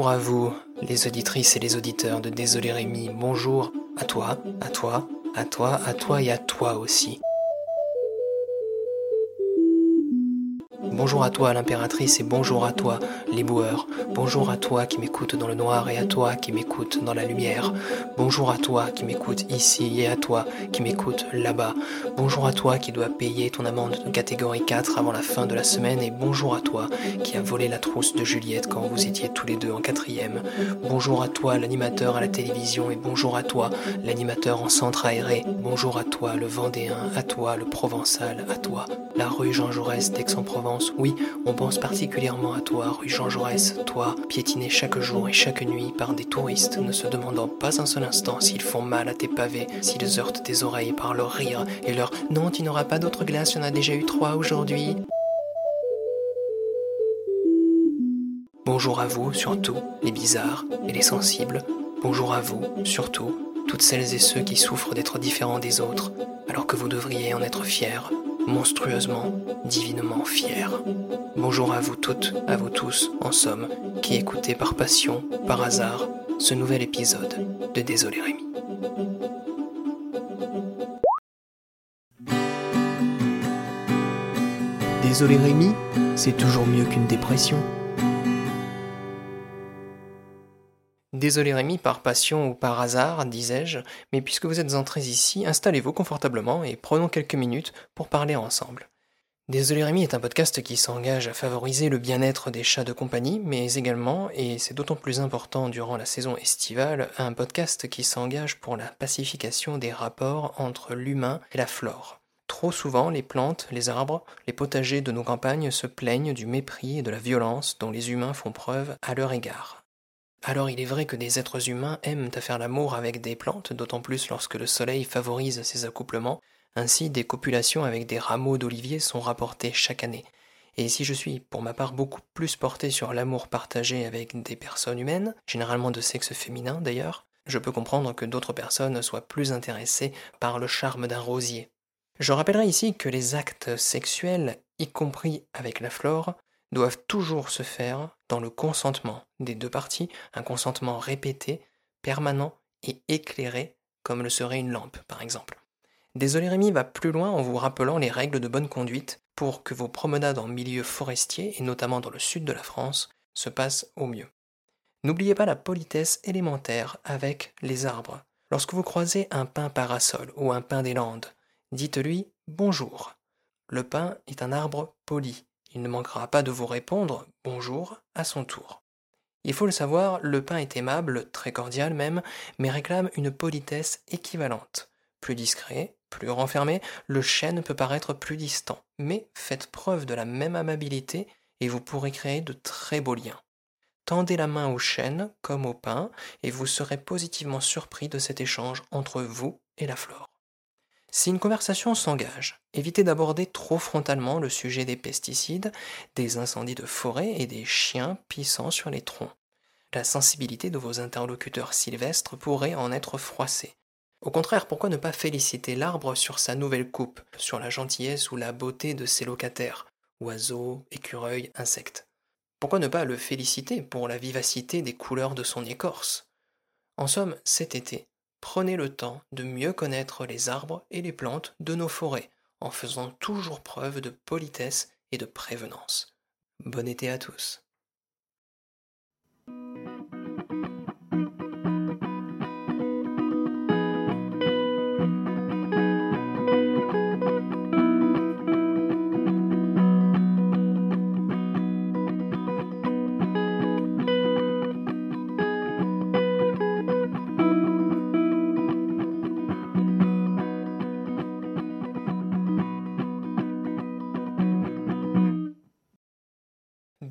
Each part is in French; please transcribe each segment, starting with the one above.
Bonjour à vous, les auditrices et les auditeurs de Désolé Rémi. Bonjour à toi, à toi, à toi, à toi et à toi aussi. Bonjour à toi l'impératrice et bonjour à toi les boueurs. Bonjour à toi qui m'écoute dans le noir et à toi qui m'écoute dans la lumière. Bonjour à toi qui m'écoute ici et à toi qui m'écoute là-bas. Bonjour à toi qui dois payer ton amende de catégorie 4 avant la fin de la semaine et bonjour à toi qui a volé la trousse de Juliette quand vous étiez tous les deux en quatrième. Bonjour à toi l'animateur à la télévision et bonjour à toi l'animateur en centre aéré. Bonjour à toi le Vendéen, à toi le Provençal, à toi la rue Jean Jaurès d'Aix-en-Provence oui, on pense particulièrement à toi, rue Jean Jaurès, toi, piétiné chaque jour et chaque nuit par des touristes, ne se demandant pas un seul instant s'ils font mal à tes pavés, s'ils heurtent tes oreilles par leur rire et leur Non, tu n'auras pas d'autre glace, il y en a déjà eu trois aujourd'hui. Bonjour à vous, surtout, les bizarres et les sensibles. Bonjour à vous, surtout, toutes celles et ceux qui souffrent d'être différents des autres, alors que vous devriez en être fiers monstrueusement, divinement fier. Bonjour à vous toutes, à vous tous, en somme, qui écoutez par passion, par hasard, ce nouvel épisode de Désolé Rémi. Désolé Rémi, c'est toujours mieux qu'une dépression. Désolé Rémi, par passion ou par hasard, disais-je, mais puisque vous êtes entrés ici, installez-vous confortablement et prenons quelques minutes pour parler ensemble. Désolé Rémi est un podcast qui s'engage à favoriser le bien-être des chats de compagnie, mais également, et c'est d'autant plus important durant la saison estivale, un podcast qui s'engage pour la pacification des rapports entre l'humain et la flore. Trop souvent, les plantes, les arbres, les potagers de nos campagnes se plaignent du mépris et de la violence dont les humains font preuve à leur égard. Alors il est vrai que des êtres humains aiment à faire l'amour avec des plantes, d'autant plus lorsque le soleil favorise ces accouplements. Ainsi, des copulations avec des rameaux d'olivier sont rapportées chaque année. Et si je suis pour ma part beaucoup plus porté sur l'amour partagé avec des personnes humaines, généralement de sexe féminin d'ailleurs, je peux comprendre que d'autres personnes soient plus intéressées par le charme d'un rosier. Je rappellerai ici que les actes sexuels, y compris avec la flore, doivent toujours se faire dans le consentement des deux parties, un consentement répété, permanent et éclairé, comme le serait une lampe par exemple. Désolé Rémi va plus loin en vous rappelant les règles de bonne conduite pour que vos promenades en milieu forestier, et notamment dans le sud de la France, se passent au mieux. N'oubliez pas la politesse élémentaire avec les arbres. Lorsque vous croisez un pin parasol ou un pin des Landes, dites-lui bonjour. Le pin est un arbre poli, il ne manquera pas de vous répondre bonjour à son tour. Il faut le savoir, le pain est aimable, très cordial même, mais réclame une politesse équivalente. Plus discret, plus renfermé, le chêne peut paraître plus distant, mais faites preuve de la même amabilité et vous pourrez créer de très beaux liens. Tendez la main au chêne comme au pain et vous serez positivement surpris de cet échange entre vous et la flore. Si une conversation s'engage, évitez d'aborder trop frontalement le sujet des pesticides, des incendies de forêt et des chiens pissant sur les troncs. La sensibilité de vos interlocuteurs sylvestres pourrait en être froissée. Au contraire, pourquoi ne pas féliciter l'arbre sur sa nouvelle coupe, sur la gentillesse ou la beauté de ses locataires, oiseaux, écureuils, insectes? Pourquoi ne pas le féliciter pour la vivacité des couleurs de son écorce? En somme, cet été, prenez le temps de mieux connaître les arbres et les plantes de nos forêts, en faisant toujours preuve de politesse et de prévenance. Bon été à tous.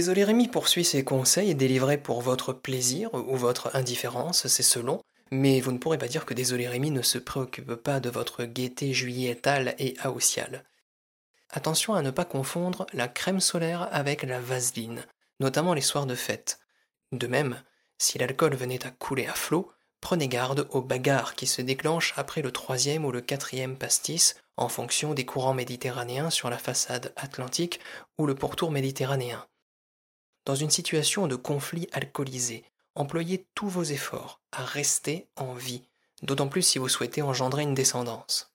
Désolé Rémi poursuit ses conseils délivrés pour votre plaisir ou votre indifférence, c'est selon, mais vous ne pourrez pas dire que Désolé Rémi ne se préoccupe pas de votre gaieté juilletale et haussiale. Attention à ne pas confondre la crème solaire avec la vaseline, notamment les soirs de fête. De même, si l'alcool venait à couler à flot, prenez garde aux bagarres qui se déclenchent après le troisième ou le quatrième pastis en fonction des courants méditerranéens sur la façade atlantique ou le pourtour méditerranéen. Dans une situation de conflit alcoolisé, employez tous vos efforts à rester en vie, d'autant plus si vous souhaitez engendrer une descendance.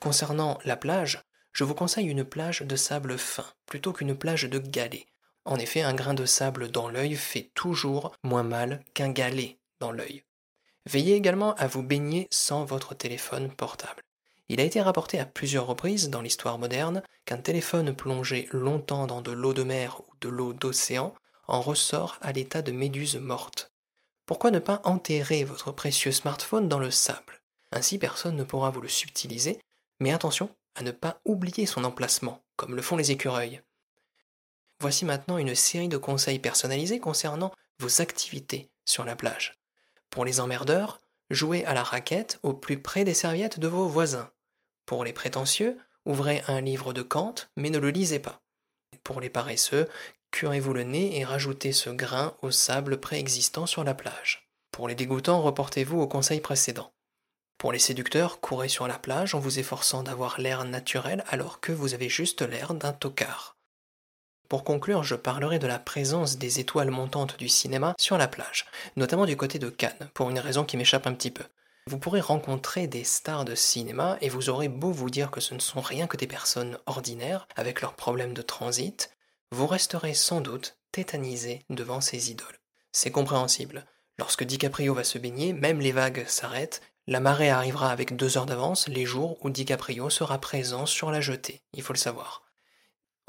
Concernant la plage, je vous conseille une plage de sable fin plutôt qu'une plage de galets. En effet, un grain de sable dans l'œil fait toujours moins mal qu'un galet dans l'œil. Veillez également à vous baigner sans votre téléphone portable. Il a été rapporté à plusieurs reprises dans l'histoire moderne qu'un téléphone plongé longtemps dans de l'eau de mer ou de l'eau d'océan en ressort à l'état de méduse morte. Pourquoi ne pas enterrer votre précieux smartphone dans le sable? Ainsi personne ne pourra vous le subtiliser, mais attention à ne pas oublier son emplacement, comme le font les écureuils. Voici maintenant une série de conseils personnalisés concernant vos activités sur la plage. Pour les emmerdeurs, jouez à la raquette au plus près des serviettes de vos voisins. Pour les prétentieux, ouvrez un livre de Kant, mais ne le lisez pas. Pour les paresseux, curez-vous le nez et rajoutez ce grain au sable préexistant sur la plage. Pour les dégoûtants, reportez-vous au conseil précédent. Pour les séducteurs, courez sur la plage en vous efforçant d'avoir l'air naturel alors que vous avez juste l'air d'un tocard. Pour conclure, je parlerai de la présence des étoiles montantes du cinéma sur la plage, notamment du côté de Cannes, pour une raison qui m'échappe un petit peu. Vous pourrez rencontrer des stars de cinéma et vous aurez beau vous dire que ce ne sont rien que des personnes ordinaires avec leurs problèmes de transit, vous resterez sans doute tétanisé devant ces idoles. C'est compréhensible. Lorsque DiCaprio va se baigner, même les vagues s'arrêtent, la marée arrivera avec deux heures d'avance les jours où DiCaprio sera présent sur la jetée, il faut le savoir.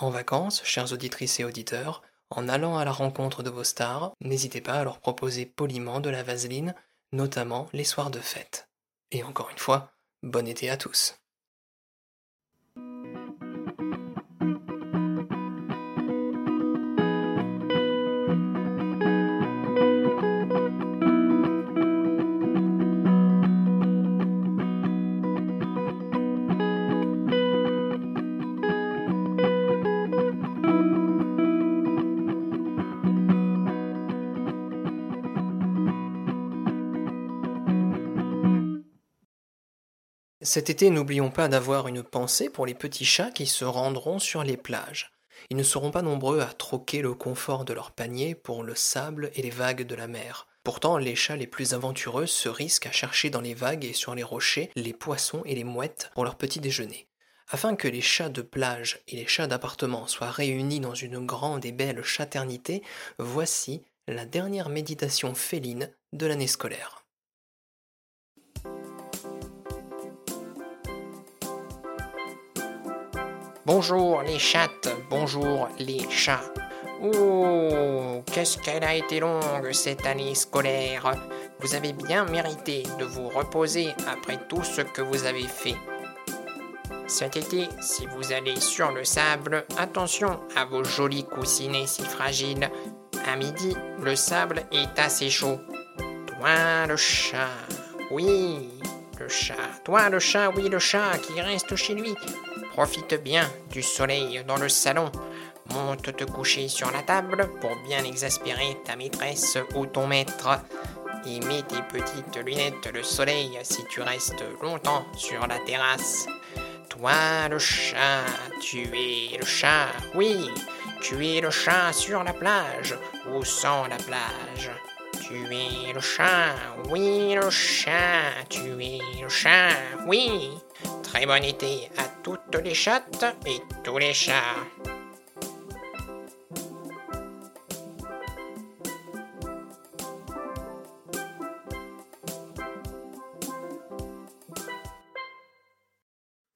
En vacances, chères auditrices et auditeurs, en allant à la rencontre de vos stars, n'hésitez pas à leur proposer poliment de la vaseline, notamment les soirs de fête. Et encore une fois, bon été à tous. Cet été, n'oublions pas d'avoir une pensée pour les petits chats qui se rendront sur les plages. Ils ne seront pas nombreux à troquer le confort de leur panier pour le sable et les vagues de la mer. Pourtant, les chats les plus aventureux se risquent à chercher dans les vagues et sur les rochers les poissons et les mouettes pour leur petit déjeuner. Afin que les chats de plage et les chats d'appartement soient réunis dans une grande et belle chaternité, voici la dernière méditation féline de l'année scolaire. Bonjour les chattes, bonjour les chats. Oh, qu'est-ce qu'elle a été longue cette année scolaire? Vous avez bien mérité de vous reposer après tout ce que vous avez fait. Cet été, si vous allez sur le sable, attention à vos jolis coussinets si fragiles. À midi, le sable est assez chaud. Toi le chat, oui, le chat. Toi le chat, oui le chat qui reste chez lui. Profite bien du soleil dans le salon. Monte te coucher sur la table pour bien exaspérer ta maîtresse ou ton maître. Et mets tes petites lunettes de soleil si tu restes longtemps sur la terrasse. Toi le chat, tu es le chat, oui, tu es le chat sur la plage ou sans la plage. Tu es le chat, oui le chat, tu es le chat, oui. Très bon été à toutes les chattes et tous les chats.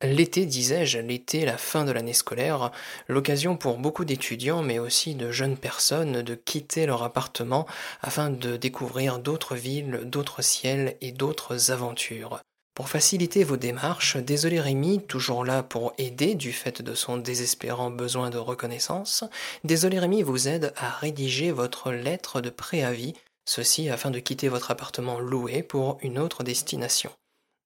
L'été, disais-je, l'été, la fin de l'année scolaire, l'occasion pour beaucoup d'étudiants, mais aussi de jeunes personnes, de quitter leur appartement afin de découvrir d'autres villes, d'autres ciels et d'autres aventures. Pour faciliter vos démarches, Désolé Rémi, toujours là pour aider du fait de son désespérant besoin de reconnaissance, Désolé Rémi vous aide à rédiger votre lettre de préavis, ceci afin de quitter votre appartement loué pour une autre destination.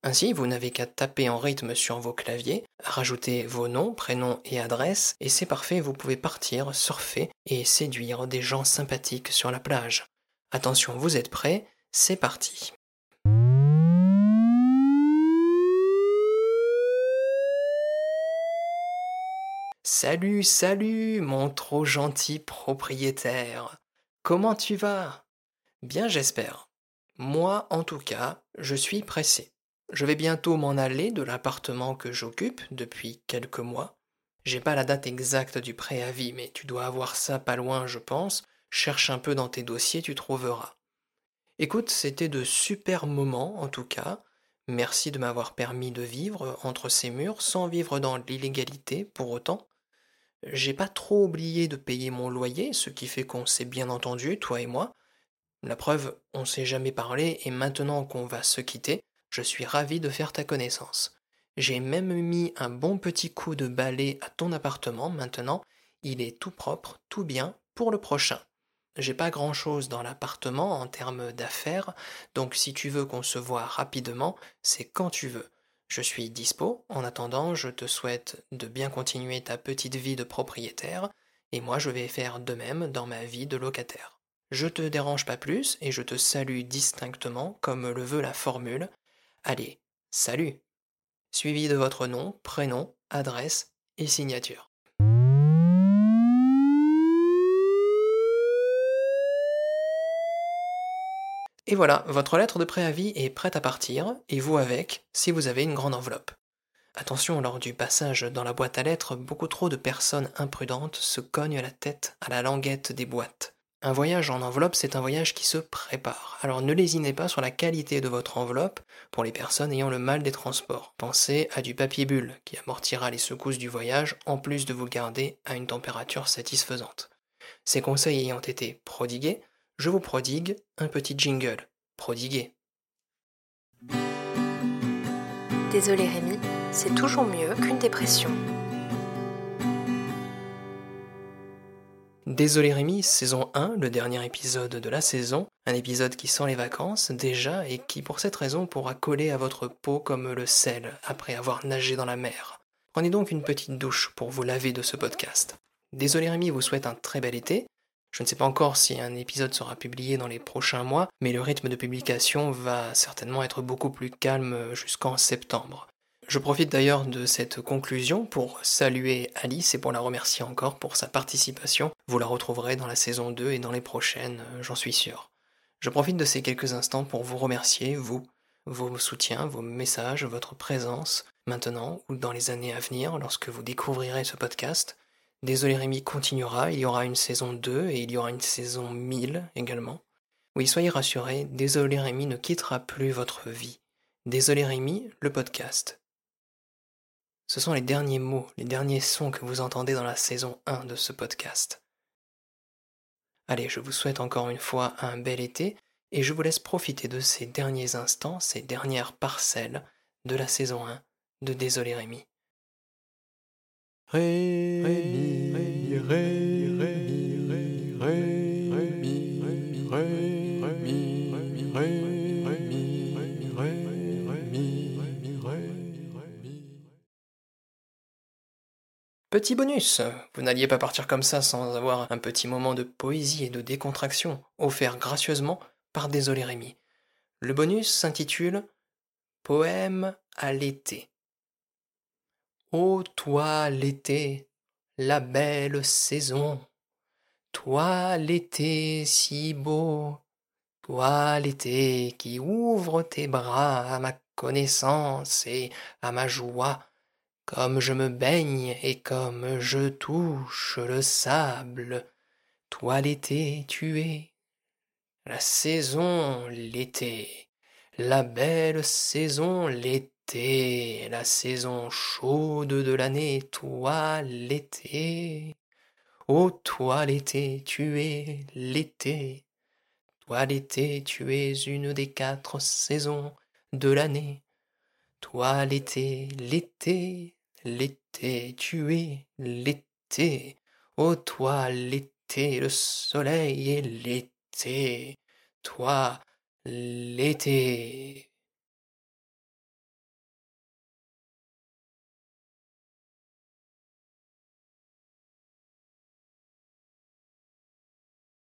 Ainsi, vous n'avez qu'à taper en rythme sur vos claviers, rajouter vos noms, prénoms et adresses, et c'est parfait, vous pouvez partir, surfer et séduire des gens sympathiques sur la plage. Attention, vous êtes prêts C'est parti. Salut, salut, mon trop gentil propriétaire. Comment tu vas? Bien, j'espère. Moi, en tout cas, je suis pressé. Je vais bientôt m'en aller de l'appartement que j'occupe depuis quelques mois. J'ai pas la date exacte du préavis, mais tu dois avoir ça pas loin, je pense. Cherche un peu dans tes dossiers, tu trouveras. Écoute, c'était de super moments, en tout cas. Merci de m'avoir permis de vivre entre ces murs sans vivre dans l'illégalité pour autant. J'ai pas trop oublié de payer mon loyer, ce qui fait qu'on s'est bien entendu, toi et moi. La preuve, on s'est jamais parlé et maintenant qu'on va se quitter, je suis ravi de faire ta connaissance. J'ai même mis un bon petit coup de balai à ton appartement maintenant, il est tout propre, tout bien pour le prochain. J'ai pas grand chose dans l'appartement en termes d'affaires, donc si tu veux qu'on se voit rapidement, c'est quand tu veux. Je suis dispo, en attendant, je te souhaite de bien continuer ta petite vie de propriétaire, et moi je vais faire de même dans ma vie de locataire. Je te dérange pas plus et je te salue distinctement comme le veut la formule. Allez, salut Suivi de votre nom, prénom, adresse et signature. Et voilà, votre lettre de préavis est prête à partir, et vous avec, si vous avez une grande enveloppe. Attention, lors du passage dans la boîte à lettres, beaucoup trop de personnes imprudentes se cognent la tête à la languette des boîtes. Un voyage en enveloppe, c'est un voyage qui se prépare. Alors ne lésinez pas sur la qualité de votre enveloppe pour les personnes ayant le mal des transports. Pensez à du papier bulle qui amortira les secousses du voyage en plus de vous garder à une température satisfaisante. Ces conseils ayant été prodigués, je vous prodigue un petit jingle. Prodigué. Désolé Rémi, c'est toujours mieux qu'une dépression. Désolé Rémi, saison 1, le dernier épisode de la saison, un épisode qui sent les vacances déjà et qui pour cette raison pourra coller à votre peau comme le sel après avoir nagé dans la mer. Prenez donc une petite douche pour vous laver de ce podcast. Désolé Rémi vous souhaite un très bel été. Je ne sais pas encore si un épisode sera publié dans les prochains mois, mais le rythme de publication va certainement être beaucoup plus calme jusqu'en septembre. Je profite d'ailleurs de cette conclusion pour saluer Alice et pour la remercier encore pour sa participation. Vous la retrouverez dans la saison 2 et dans les prochaines, j'en suis sûr. Je profite de ces quelques instants pour vous remercier, vous, vos soutiens, vos messages, votre présence, maintenant ou dans les années à venir lorsque vous découvrirez ce podcast. Désolé Rémi continuera, il y aura une saison 2 et il y aura une saison 1000 également. Oui, soyez rassurés, Désolé Rémi ne quittera plus votre vie. Désolé Rémi, le podcast. Ce sont les derniers mots, les derniers sons que vous entendez dans la saison 1 de ce podcast. Allez, je vous souhaite encore une fois un bel été et je vous laisse profiter de ces derniers instants, ces dernières parcelles de la saison 1 de Désolé Rémi. Petit bonus, vous n'alliez pas partir comme ça sans avoir un petit moment de poésie et de décontraction offert gracieusement par Désolé Rémi. Le bonus s'intitule Poème à l'été. Ô toi l'été, la belle saison, toi l'été si beau, toi l'été qui ouvre tes bras à ma connaissance et à ma joie, comme je me baigne et comme je touche le sable, toi l'été tu es, la saison l'été, la belle saison l'été, la saison chaude de l'année, toi l'été. Ô toi l'été, tu es l'été, toi l'été, tu es une des quatre saisons de l'année. Toi l'été, l'été, L'été, tu es l'été. Ô toi, l'été, le soleil et l'été. Toi, l'été.